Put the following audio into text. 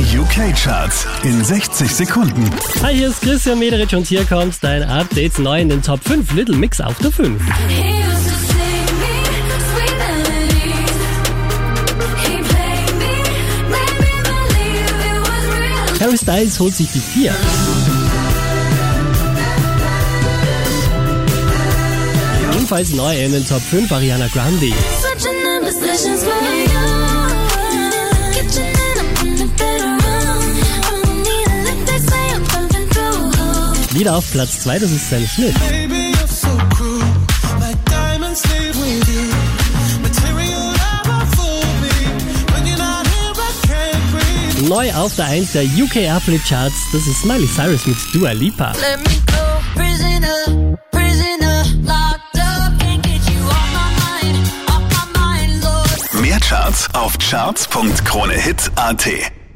Die UK-Charts in 60 Sekunden. Hi, hier ist Christian Mederich und hier kommt dein Update neu in den Top 5. Little Mix auf der 5. He used to sing me sweet melodies. He played me, made me believe it was real. Harry Styles holt sich die 4. Ebenfalls neu in den Top 5 Ariana Grande. Wieder auf Platz 2, das ist Sam Smith. Neu auf der 1 der UK Airplay Charts, das ist Miley Cyrus mit Dua Lipa. Let me go, prisoner, prisoner, locked up. Can't get you off my mind, off my mind, Lord. Mehr Charts auf charts.kronehit.at.